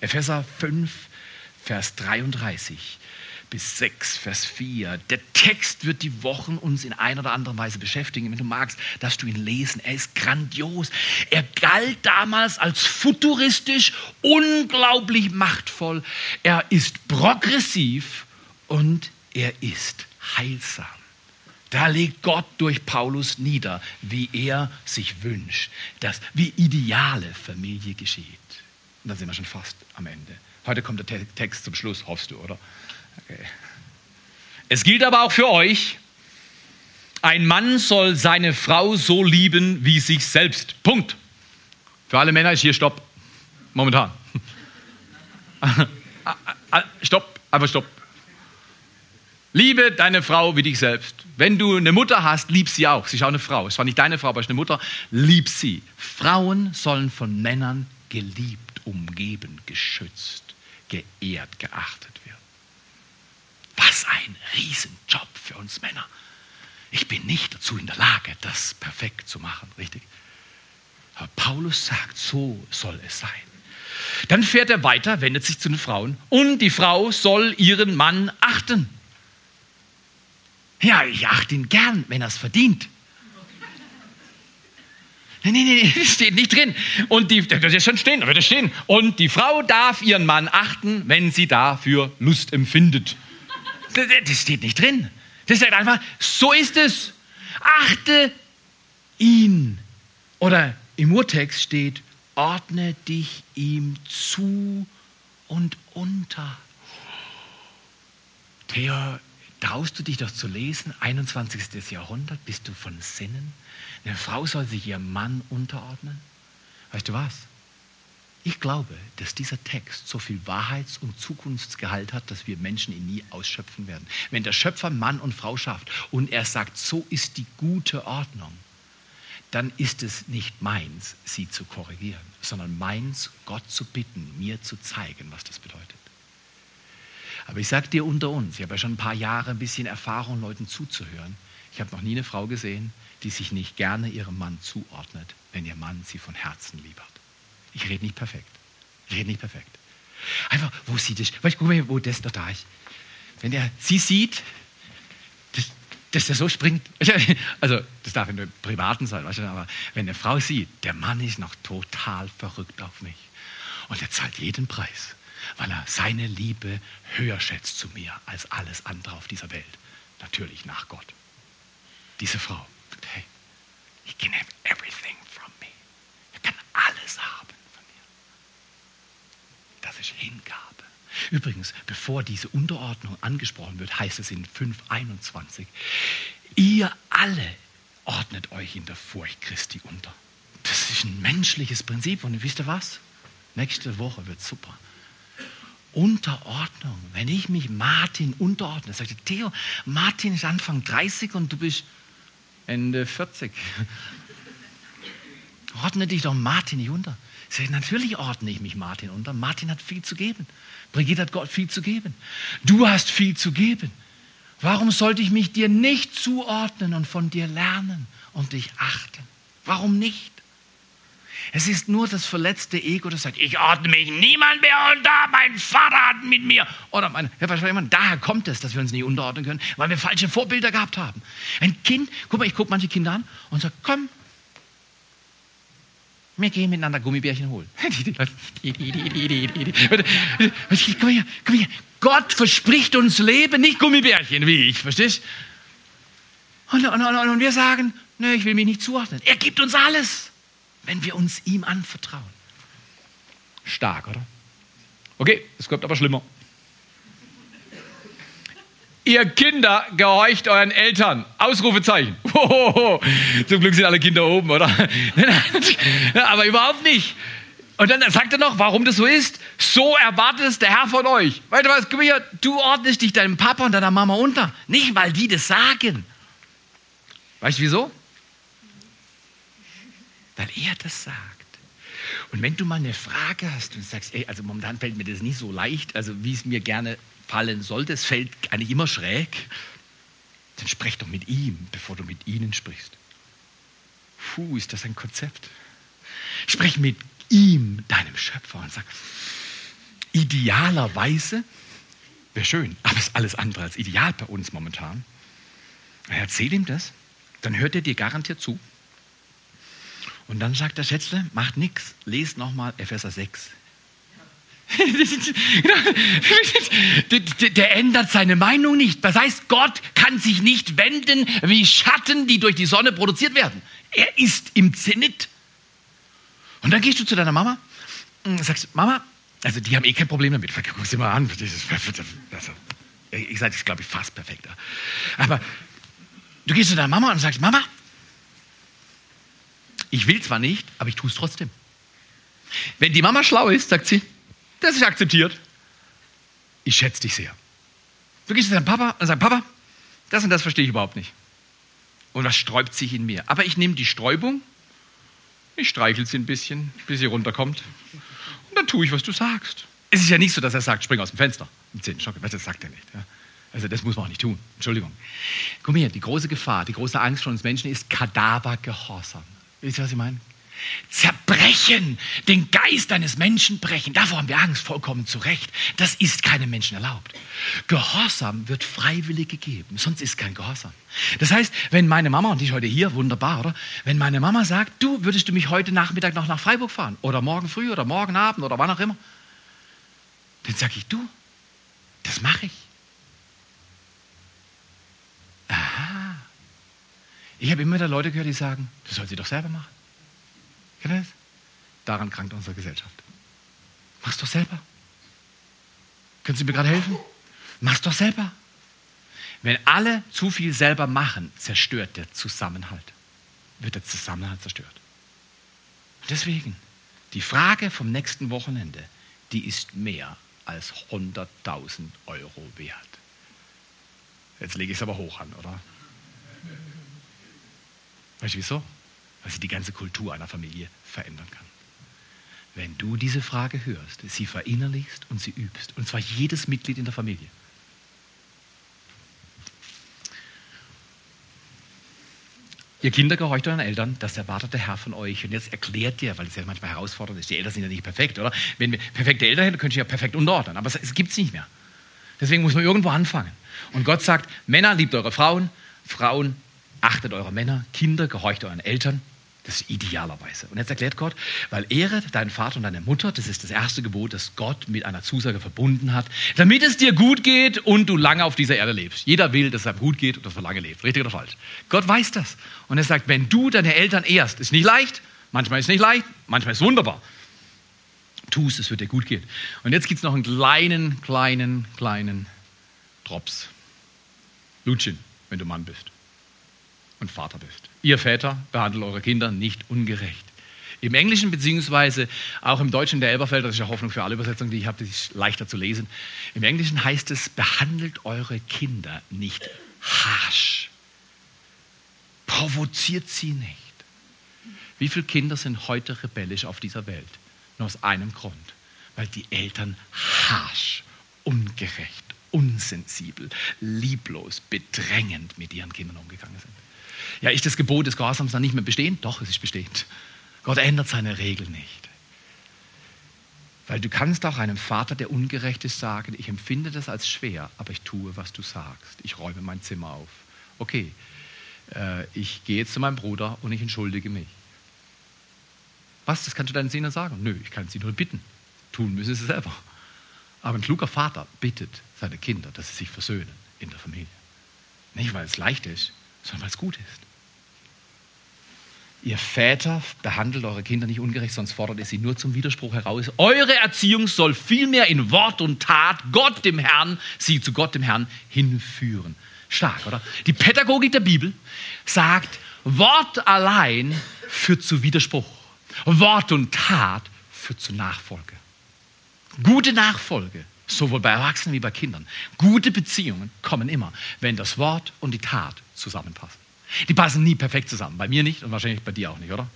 Epheser 5, Vers 33 bis 6, Vers 4. Der Text wird die Wochen uns in einer oder anderen Weise beschäftigen. Wenn du magst, dass du ihn lesen. Er ist grandios. Er galt damals als futuristisch, unglaublich machtvoll. Er ist progressiv und er ist heilsam. Da legt Gott durch Paulus nieder, wie er sich wünscht, dass wie ideale Familie geschieht. Und dann sind wir schon fast am Ende. Heute kommt der Text zum Schluss, hoffst du, oder? Es gilt aber auch für euch, ein Mann soll seine Frau so lieben wie sich selbst. Punkt. Für alle Männer ist hier Stopp. Momentan. [laughs] stopp, einfach Stopp. Liebe deine Frau wie dich selbst. Wenn du eine Mutter hast, lieb sie auch. Sie ist auch eine Frau. Es war nicht deine Frau, aber es ist eine Mutter. Lieb sie. Frauen sollen von Männern geliebt, umgeben, geschützt, geehrt, geachtet werden. Was ein Riesenjob für uns Männer. Ich bin nicht dazu in der Lage, das perfekt zu machen, richtig? Aber Paulus sagt, so soll es sein. Dann fährt er weiter, wendet sich zu den Frauen und die Frau soll ihren Mann achten. Ja, ich achte ihn gern, wenn er es verdient. Nee, nee, [laughs] das steht nicht drin. Und die, das wird schon stehen, wird stehen. Und die Frau darf ihren Mann achten, wenn sie dafür Lust empfindet. Das, steht nicht drin. Das sagt einfach, so ist es. Achte ihn. Oder im Urtext steht, ordne dich ihm zu und unter. Theo, Traust du dich doch zu lesen? 21. Jahrhundert, bist du von Sinnen? Eine Frau soll sich ihrem Mann unterordnen? Weißt du was? Ich glaube, dass dieser Text so viel Wahrheits- und Zukunftsgehalt hat, dass wir Menschen ihn nie ausschöpfen werden. Wenn der Schöpfer Mann und Frau schafft und er sagt, so ist die gute Ordnung, dann ist es nicht meins, sie zu korrigieren, sondern meins, Gott zu bitten, mir zu zeigen, was das bedeutet. Aber ich sage dir unter uns, ich habe ja schon ein paar Jahre ein bisschen Erfahrung, Leuten zuzuhören. Ich habe noch nie eine Frau gesehen, die sich nicht gerne ihrem Mann zuordnet, wenn ihr Mann sie von Herzen lieb hat. Ich rede nicht perfekt. Ich rede nicht perfekt. Einfach, wo sieht es? Weißt, mal, wo das da ist. Wenn er sie sieht, dass, dass er so springt. [laughs] Also, das darf in der Privaten sein, weißt du, aber wenn eine Frau sieht, der Mann ist noch total verrückt auf mich. Und er zahlt jeden Preis. weil er seine Liebe höher schätzt zu mir als alles andere auf dieser Welt. Natürlich nach Gott. Diese Frau sagt, hey, he can have everything from me. Er kann alles haben von mir. Ist Hingabe. Übrigens, bevor diese Unterordnung angesprochen wird, heißt es in 5.21, ihr alle ordnet euch in der Furcht Christi unter. Das ist ein menschliches Prinzip und wisst ihr was? Nächste Woche wird super. Unterordnung. Wenn ich mich Martin unterordne, sagte Theo, Martin ist Anfang 30 und du bist Ende 40. Ordne dich doch Martin nicht unter. Ich sage, natürlich ordne ich mich Martin unter. Martin hat viel zu geben. Brigitte hat Gott viel zu geben. Du hast viel zu geben. Warum sollte ich mich dir nicht zuordnen und von dir lernen und dich achten? Warum nicht? Es ist nur das verletzte Ego, das sagt, ich ordne mich niemand mehr unter, mein Vater hat mit mir. Oder mein, ja, daher kommt es, dass wir uns nicht unterordnen können, weil wir falsche Vorbilder gehabt haben. Ein Kind, guck mal, ich gucke manche Kinder an und sage, komm, wir gehen miteinander Gummibärchen holen. komm her, komm her. Gott verspricht uns Leben, nicht Gummibärchen, wie ich, verstehst und, und, und, und wir sagen, nee, ich will mich nicht zuordnen. Er gibt uns alles wenn wir uns ihm anvertrauen. Stark, oder? Okay, es kommt aber schlimmer. Ihr Kinder gehorcht euren Eltern. Ausrufezeichen. [laughs] Hohoho. Zum Glück sind alle Kinder oben, oder? [laughs] aber überhaupt nicht. Und dann sagt er noch, warum das so ist. So erwartet es der Herr von euch. Weißt du was, komm hier, du ordnest dich deinem Papa und deiner Mama unter. Nicht, weil die das sagen. Weißt du wieso? weil er das sagt. Und wenn du mal eine Frage hast und sagst, ey, also momentan fällt mir das nicht so leicht, also wie es mir gerne fallen sollte, es fällt eigentlich immer schräg, dann sprech doch mit ihm, bevor du mit ihnen sprichst. Puh, ist das ein Konzept. Sprech mit ihm, deinem Schöpfer, und sag, idealerweise, wäre schön, aber es ist alles andere als ideal bei uns momentan. Erzähl ihm das, dann hört er dir garantiert zu. Und dann sagt der Schätzle, macht nichts, lest nochmal Epheser 6. [laughs] der ändert seine Meinung nicht. Das heißt, Gott kann sich nicht wenden wie Schatten, die durch die Sonne produziert werden. Er ist im Zenit. Und dann gehst du zu deiner Mama und sagst, Mama, also die haben eh kein Problem damit. Guck sie mal an. Also, ich sage das, glaube ich, fast perfekt. Aber du gehst zu deiner Mama und sagst, Mama, ich will zwar nicht, aber ich tue es trotzdem. Wenn die Mama schlau ist, sagt sie, das ist akzeptiert. Ich schätze dich sehr. Du gehst zu deinem Papa und sagst, Papa, das und das verstehe ich überhaupt nicht. Und was sträubt sich in mir? Aber ich nehme die Sträubung, ich streichel sie ein bisschen, bis sie runterkommt. Und dann tue ich, was du sagst. Es ist ja nicht so, dass er sagt, spring aus dem Fenster im zehnten Stock. Das sagt er nicht. Ja. Also das muss man auch nicht tun. Entschuldigung. Guck mal hier, die große Gefahr, die große Angst von uns Menschen ist Kadavergehorsam. Wisst ihr, was ich meine? Zerbrechen, den Geist eines Menschen brechen. Davor haben wir Angst, vollkommen zu Recht. Das ist keinem Menschen erlaubt. Gehorsam wird freiwillig gegeben, sonst ist kein Gehorsam. Das heißt, wenn meine Mama, und die ist heute hier, wunderbar, oder? Wenn meine Mama sagt, du, würdest du mich heute Nachmittag noch nach Freiburg fahren? Oder morgen früh oder morgen Abend oder wann auch immer? Dann sage ich, du, das mache ich. Aha. Ich habe immer wieder Leute gehört, die sagen, das soll sie doch selber machen. Daran krankt unsere Gesellschaft. Mach's doch selber. Können Sie mir gerade helfen? Mach's doch selber. Wenn alle zu viel selber machen, zerstört der Zusammenhalt. Wird der Zusammenhalt zerstört. deswegen, die Frage vom nächsten Wochenende, die ist mehr als 100.000 Euro wert. Jetzt lege ich es aber hoch an, oder? Weißt du wieso? Weil sie die ganze Kultur einer Familie verändern kann. Wenn du diese Frage hörst, sie verinnerlichst und sie übst, und zwar jedes Mitglied in der Familie. Ihr Kinder gehorcht euren Eltern, das erwartet der Herr von euch. Und jetzt erklärt dir, weil es ja manchmal herausfordernd ist, die Eltern sind ja nicht perfekt, oder? Wenn wir perfekte Eltern hätten, könnte ich ja perfekt unterordnen. Aber es gibt es nicht mehr. Deswegen muss man irgendwo anfangen. Und Gott sagt, Männer, liebt eure Frauen, Frauen, Achtet eure Männer, Kinder, gehorcht euren Eltern. Das ist idealerweise. Und jetzt erklärt Gott, weil ehre deinen Vater und deine Mutter, das ist das erste Gebot, das Gott mit einer Zusage verbunden hat, damit es dir gut geht und du lange auf dieser Erde lebst. Jeder will, dass es einem gut geht und dass er lange lebt. Richtig oder falsch? Gott weiß das. Und er sagt, wenn du deine Eltern ehrst, ist nicht leicht, manchmal ist es nicht leicht, manchmal ist es wunderbar. Tu es, es wird dir gut gehen. Und jetzt gibt es noch einen kleinen, kleinen, kleinen Drops. Lutschen, wenn du Mann bist und Vater bist. Ihr Väter behandelt eure Kinder nicht ungerecht. Im Englischen beziehungsweise auch im Deutschen der Elberfelder, das ist ja Hoffnung für alle Übersetzungen, die ich habe, das ist leichter zu lesen. Im Englischen heißt es, behandelt eure Kinder nicht harsch. Provoziert sie nicht. Wie viele Kinder sind heute rebellisch auf dieser Welt? Nur aus einem Grund, weil die Eltern harsch, ungerecht, unsensibel, lieblos, bedrängend mit ihren Kindern umgegangen sind. Ja, ist das Gebot des Gehorsams dann nicht mehr bestehend? Doch, es ist bestehend. Gott ändert seine Regeln nicht. Weil du kannst auch einem Vater, der ungerecht ist, sagen, ich empfinde das als schwer, aber ich tue, was du sagst. Ich räume mein Zimmer auf. Okay, äh, ich gehe jetzt zu meinem Bruder und ich entschuldige mich. Was, das kannst du deinen Söhnen sagen? Nö, ich kann sie nur bitten. Tun müssen sie selber. Aber ein kluger Vater bittet seine Kinder, dass sie sich versöhnen in der Familie. Nicht, weil es leicht ist, sondern weil es gut ist. Ihr Väter behandelt eure Kinder nicht ungerecht, sonst fordert ihr sie nur zum Widerspruch heraus. Eure Erziehung soll vielmehr in Wort und Tat Gott dem Herrn, sie zu Gott dem Herrn hinführen. Stark, oder? Die Pädagogik der Bibel sagt, Wort allein führt zu Widerspruch. Wort und Tat führt zu Nachfolge. Gute Nachfolge, sowohl bei Erwachsenen wie bei Kindern. Gute Beziehungen kommen immer, wenn das Wort und die Tat zusammenpassen. Die passen nie perfekt zusammen. Bei mir nicht und wahrscheinlich bei dir auch nicht, oder?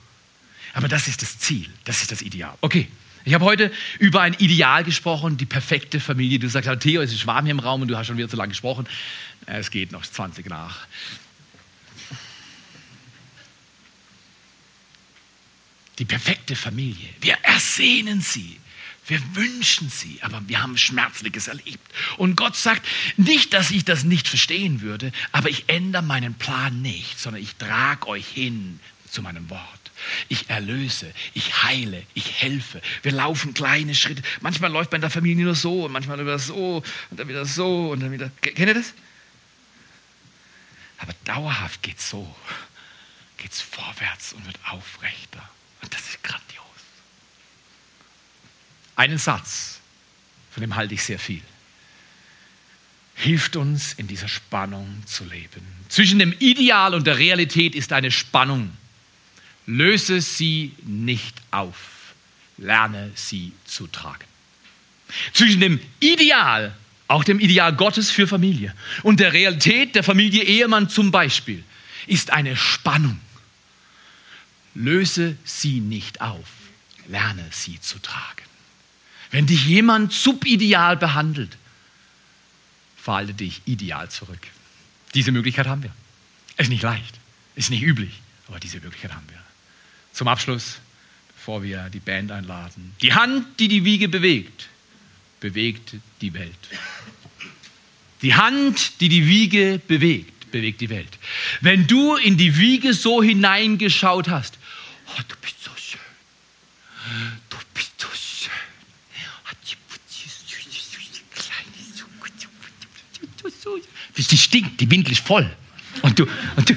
Aber das ist das Ziel, das ist das Ideal. Okay, ich habe heute über ein Ideal gesprochen, die perfekte Familie. Du sagst, Theo, es ist warm hier im Raum und du hast schon wieder zu lange gesprochen. Es geht noch 20 nach. Die perfekte Familie. Wir ersehnen sie. Wir wünschen sie, aber wir haben Schmerzliches erlebt. Und Gott sagt, nicht, dass ich das nicht verstehen würde, aber ich ändere meinen Plan nicht, sondern ich trage euch hin zu meinem Wort. Ich erlöse, ich heile, ich helfe. Wir laufen kleine Schritte. Manchmal läuft man in der Familie nur so und manchmal wieder so und dann wieder so und dann wieder. Kennt ihr das? Aber dauerhaft geht es so. Geht es vorwärts und wird aufrechter. Und das ist grandios. Einen Satz, von dem halte ich sehr viel. Hilft uns in dieser Spannung zu leben. Zwischen dem Ideal und der Realität ist eine Spannung. Löse sie nicht auf. Lerne sie zu tragen. Zwischen dem Ideal, auch dem Ideal Gottes für Familie, und der Realität der Familie Ehemann zum Beispiel, ist eine Spannung. Löse sie nicht auf. Lerne sie zu tragen. Wenn dich jemand subideal behandelt, verhalte dich ideal zurück. Diese Möglichkeit haben wir. Ist nicht leicht, ist nicht üblich, aber diese Möglichkeit haben wir. Zum Abschluss, bevor wir die Band einladen. Die Hand, die die Wiege bewegt, bewegt die Welt. Die Hand, die die Wiege bewegt, bewegt die Welt. Wenn du in die Wiege so hineingeschaut hast, oh, du bist so schön, du bist so schön. Die stinkt, die Windel ist voll. Und du, und du,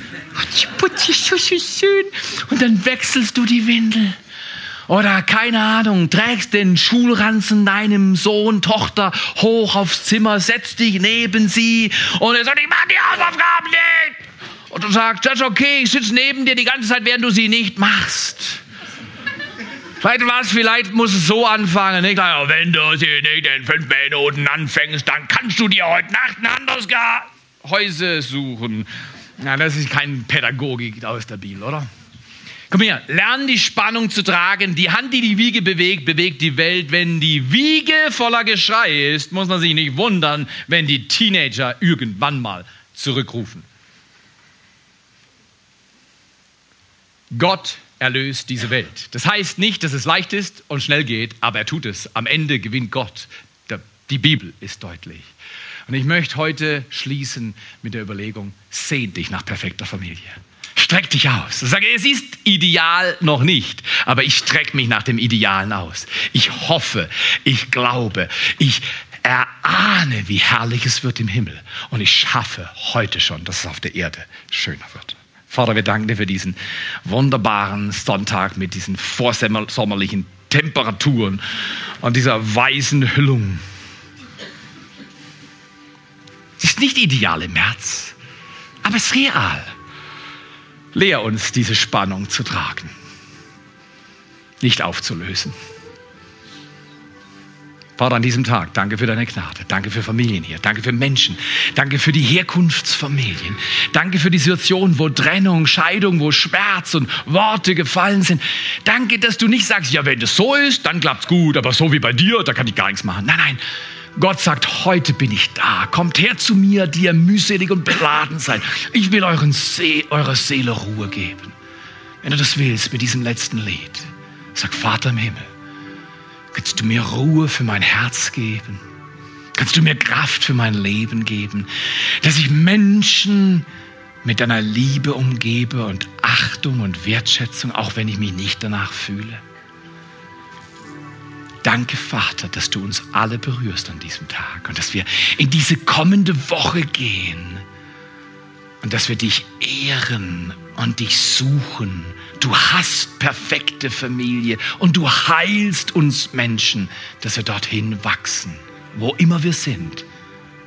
schön. Und dann wechselst du die Windel. Oder keine Ahnung, trägst den Schulranzen deinem Sohn, Tochter hoch aufs Zimmer, setzt dich neben sie und er sagt, ich mach die Hausaufgaben nicht. Und du sagst, das ist okay, ich sitze neben dir die ganze Zeit, während du sie nicht machst. Weißt du was, vielleicht muss es so anfangen. Nicht? Wenn du sie nicht in fünf Minuten anfängst, dann kannst du dir heute Nacht ein anderes Gehäuse suchen. Na, das ist keine Pädagogik aus der Bibel, oder? Komm her, lern die Spannung zu tragen. Die Hand, die die Wiege bewegt, bewegt die Welt. Wenn die Wiege voller Geschrei ist, muss man sich nicht wundern, wenn die Teenager irgendwann mal zurückrufen. Gott erlöst diese Welt. Das heißt nicht, dass es leicht ist und schnell geht, aber er tut es. Am Ende gewinnt Gott. Die Bibel ist deutlich. Und ich möchte heute schließen mit der Überlegung, sehn dich nach perfekter Familie. Streck dich aus. Sage, es ist ideal noch nicht, aber ich strecke mich nach dem Idealen aus. Ich hoffe, ich glaube, ich erahne, wie herrlich es wird im Himmel. Und ich schaffe heute schon, dass es auf der Erde schöner wird. Vater, wir danken dir für diesen wunderbaren Sonntag mit diesen vorsommerlichen Temperaturen und dieser weißen Hüllung. Es ist nicht ideal im März, aber es ist real. Lehr uns, diese Spannung zu tragen, nicht aufzulösen. Vater, an diesem Tag, danke für deine Gnade. Danke für Familien hier. Danke für Menschen. Danke für die Herkunftsfamilien. Danke für die Situation, wo Trennung, Scheidung, wo Schmerz und Worte gefallen sind. Danke, dass du nicht sagst, ja, wenn das so ist, dann klappt's gut, aber so wie bei dir, da kann ich gar nichts machen. Nein, nein. Gott sagt, heute bin ich da. Kommt her zu mir, die ihr mühselig und beladen seid. Ich will euren See, eurer Seele Ruhe geben. Wenn du das willst mit diesem letzten Lied, sag Vater im Himmel, Kannst du mir Ruhe für mein Herz geben? Kannst du mir Kraft für mein Leben geben? Dass ich Menschen mit deiner Liebe umgebe und Achtung und Wertschätzung, auch wenn ich mich nicht danach fühle. Danke, Vater, dass du uns alle berührst an diesem Tag und dass wir in diese kommende Woche gehen und dass wir dich ehren und dich suchen. Du hast perfekte Familie und du heilst uns Menschen, dass wir dorthin wachsen. Wo immer wir sind,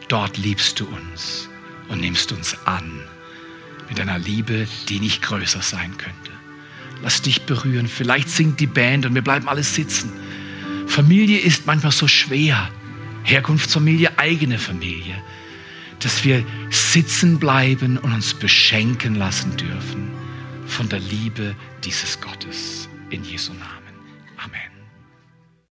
dort liebst du uns und nimmst uns an mit einer Liebe, die nicht größer sein könnte. Lass dich berühren. Vielleicht singt die Band und wir bleiben alle sitzen. Familie ist manchmal so schwer. Herkunftsfamilie, eigene Familie dass wir sitzen bleiben und uns beschenken lassen dürfen von der Liebe dieses Gottes. In Jesu Namen. Amen.